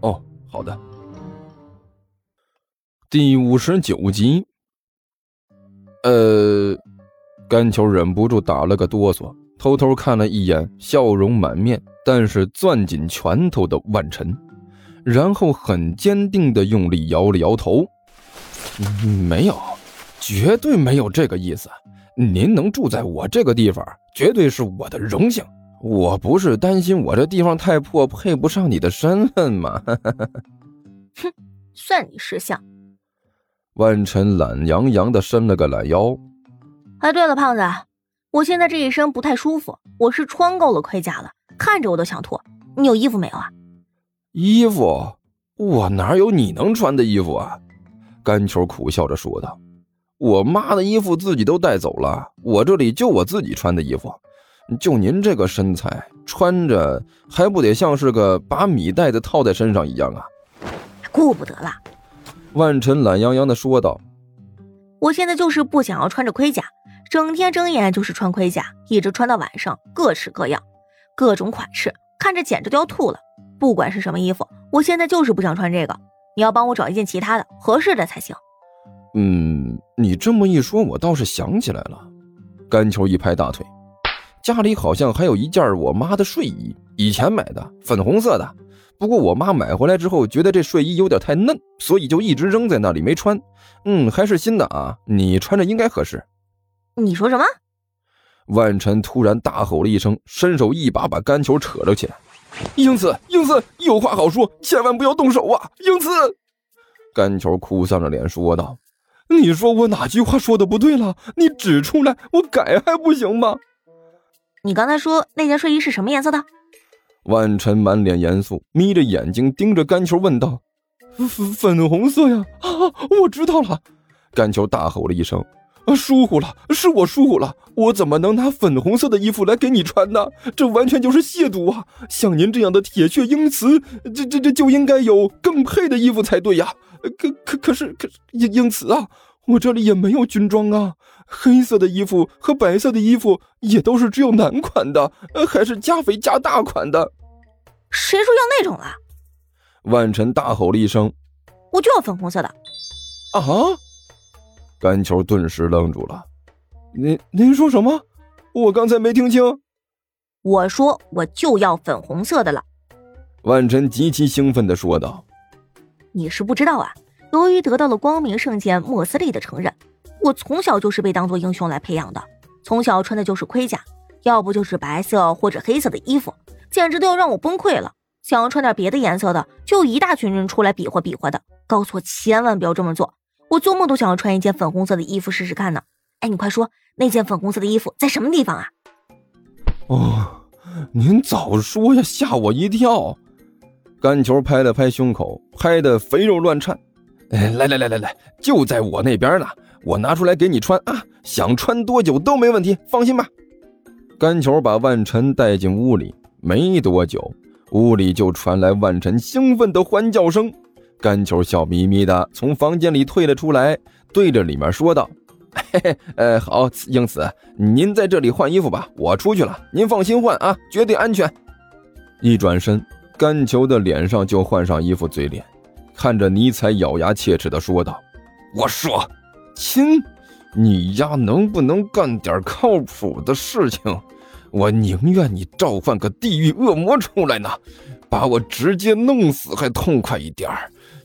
哦，好的。第五十九集。呃，甘球忍不住打了个哆嗦，偷偷看了一眼笑容满面但是攥紧拳头的万晨，然后很坚定的用力摇了摇头：“没有，绝对没有这个意思。您能住在我这个地方，绝对是我的荣幸。我不是担心我这地方太破，配不上你的身份吗？”哼，算你识相。万晨懒洋洋的伸了个懒腰。哎，对了，胖子，我现在这一身不太舒服，我是穿够了盔甲了，看着我都想吐。你有衣服没有啊？衣服？我哪有你能穿的衣服啊？甘球苦笑着说道：“我妈的衣服自己都带走了，我这里就我自己穿的衣服。就您这个身材，穿着还不得像是个把米袋子套在身上一样啊？顾不得了。”万晨懒洋洋的说道：“我现在就是不想要穿着盔甲，整天睁眼就是穿盔甲，一直穿到晚上，各式各样，各种款式，看着简直都要吐了。不管是什么衣服，我现在就是不想穿这个。你要帮我找一件其他的合适的才行。”嗯，你这么一说，我倒是想起来了。甘球一拍大腿，家里好像还有一件我妈的睡衣，以前买的，粉红色的。不过我妈买回来之后，觉得这睡衣有点太嫩，所以就一直扔在那里没穿。嗯，还是新的啊，你穿着应该合适。你说什么？万晨突然大吼了一声，伸手一把把甘球扯了起来。英子，英子，有话好说，千万不要动手啊！英子，甘球哭丧着脸说道：“你说我哪句话说的不对了？你指出来，我改还不行吗？”你刚才说那件睡衣是什么颜色的？万晨满脸严肃，眯着眼睛盯着甘球问道：“粉粉红色呀？啊，我知道了。”甘球大吼了一声：“啊，疏忽了，是我疏忽了，我怎么能拿粉红色的衣服来给你穿呢？这完全就是亵渎啊！像您这样的铁血英雌，这这这就应该有更配的衣服才对呀！可可可是可英英雌啊，我这里也没有军装啊，黑色的衣服和白色的衣服也都是只有男款的，还是加肥加大款的。”谁说要那种了？万晨大吼了一声：“我就要粉红色的！”啊！甘球顿时愣住了。您您说什么？我刚才没听清。我说我就要粉红色的了。万晨极其兴奋的说道：“你是不知道啊，由于得到了光明圣剑莫斯利的承认，我从小就是被当做英雄来培养的。从小穿的就是盔甲，要不就是白色或者黑色的衣服。”简直都要让我崩溃了！想要穿点别的颜色的，就一大群人出来比划比划的，告诉我千万不要这么做。我做梦都想要穿一件粉红色的衣服试试看呢。哎，你快说，那件粉红色的衣服在什么地方啊？哦，您早说呀，吓我一跳！甘球拍了拍胸口，拍得肥肉乱颤。哎，来来来来来，就在我那边呢，我拿出来给你穿啊，想穿多久都没问题，放心吧。甘球把万晨带进屋里。没多久，屋里就传来万晨兴奋的欢叫声。甘球笑眯眯的从房间里退了出来，对着里面说道：“嘿嘿，呃，好，英子，您在这里换衣服吧，我出去了，您放心换啊，绝对安全。”一转身，甘球的脸上就换上一副嘴脸，看着尼采，咬牙切齿的说道：“我说，亲，你丫能不能干点靠谱的事情？”我宁愿你召唤个地狱恶魔出来呢，把我直接弄死还痛快一点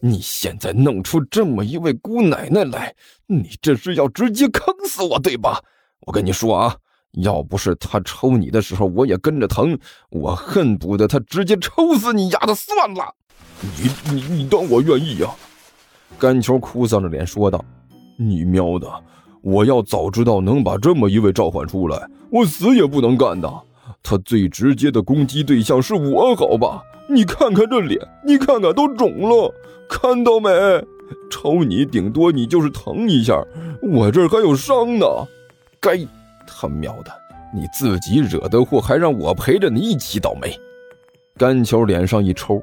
你现在弄出这么一位姑奶奶来，你这是要直接坑死我对吧？我跟你说啊，要不是他抽你的时候我也跟着疼，我恨不得他直接抽死你丫的算了。你你你当我愿意呀？甘球哭丧着脸说道：“你喵的！我要早知道能把这么一位召唤出来。”我死也不能干的，他最直接的攻击对象是我，好吧？你看看这脸，你看看都肿了，看到没？抽你顶多你就是疼一下，我这儿还有伤呢。该他喵的，你自己惹的祸，还让我陪着你一起倒霉。甘球脸上一抽，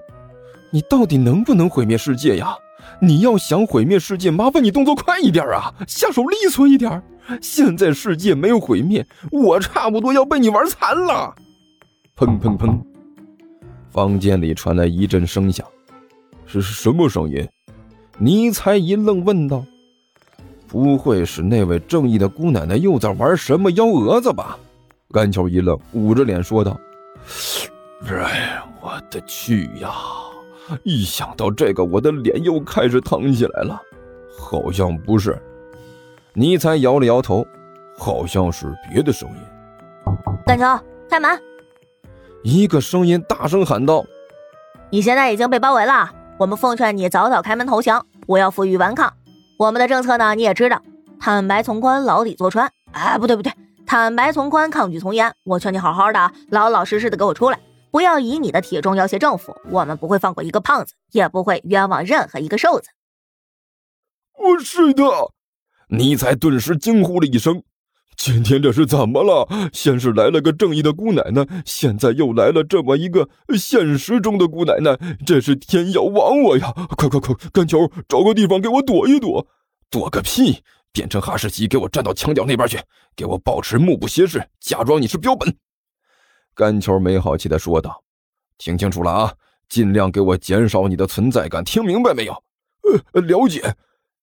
你到底能不能毁灭世界呀？你要想毁灭世界，麻烦你动作快一点啊，下手利索一点。现在世界没有毁灭，我差不多要被你玩残了。砰砰砰！房间里传来一阵声响，是什么声音？尼才一愣，问道：“不会是那位正义的姑奶奶又在玩什么幺蛾子吧？”甘球一愣，捂着脸说道：“哎，我的去呀！一想到这个，我的脸又开始疼起来了。好像不是。”尼才摇了摇头，好像是别的声音。甘球，开门！一个声音大声喊道：“你现在已经被包围了。”我们奉劝你早早开门投降，不要负隅顽抗。我们的政策呢，你也知道，坦白从宽，牢底坐穿。哎，不对不对，坦白从宽，抗拒从严。我劝你好好的，老老实实的给我出来，不要以你的体重要挟政府。我们不会放过一个胖子，也不会冤枉任何一个瘦子。我是的，尼采顿时惊呼了一声。今天这是怎么了？先是来了个正义的姑奶奶，现在又来了这么一个现实中的姑奶奶，这是天要亡我呀！快快快，干球，找个地方给我躲一躲！躲个屁！变成哈士奇，给我站到墙角那边去，给我保持目不斜视，假装你是标本。干球没好气的说道：“听清楚了啊，尽量给我减少你的存在感，听明白没有？”呃，了解。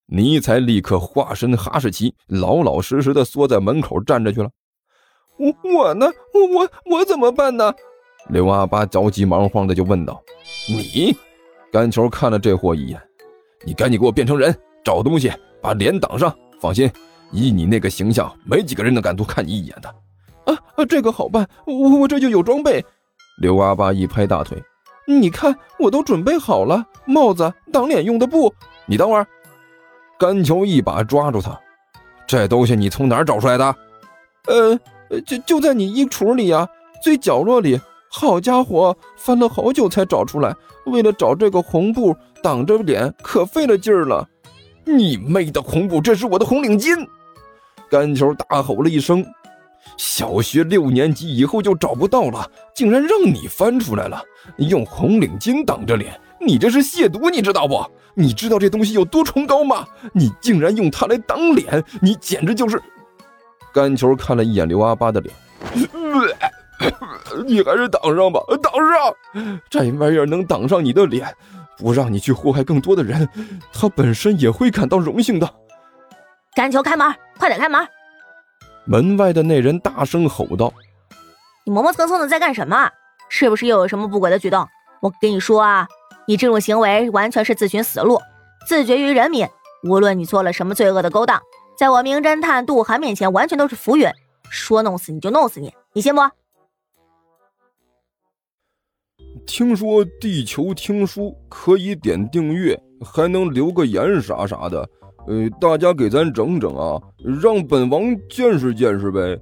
尼才立刻化身哈士奇，老老实实的缩在门口站着去了。我我呢？我我我怎么办呢？刘阿八着急忙慌的就问道。你，甘球看了这货一眼，你赶紧给我变成人，找东西把脸挡上。放心，以你那个形象，没几个人能敢多看你一眼的。啊啊，这个好办，我我这就有装备。刘阿八一拍大腿，你看我都准备好了，帽子、挡脸用的布。你等会儿。甘球一把抓住他，这东西你从哪儿找出来的？呃，就就在你衣橱里呀，最角落里。好家伙，翻了好久才找出来。为了找这个红布挡着脸，可费了劲儿了。你妹的红布，这是我的红领巾！甘球大吼了一声。小学六年级以后就找不到了，竟然让你翻出来了，用红领巾挡着脸。你这是亵渎，你知道不？你知道这东西有多崇高吗？你竟然用它来挡脸，你简直就是……干球看了一眼刘阿八的脸，你还是挡上吧，挡上！这玩意儿能挡上你的脸，不让你去祸害更多的人，他本身也会感到荣幸的。干球，开门，快点开门！门外的那人大声吼道：“你磨磨蹭蹭的在干什么？是不是又有什么不轨的举动？我跟你说啊！”你这种行为完全是自寻死路，自绝于人民。无论你做了什么罪恶的勾当，在我名侦探杜涵面前，完全都是浮云。说弄死你就弄死你，你信不？听说地球听书可以点订阅，还能留个言啥啥的。呃，大家给咱整整啊，让本王见识见识呗。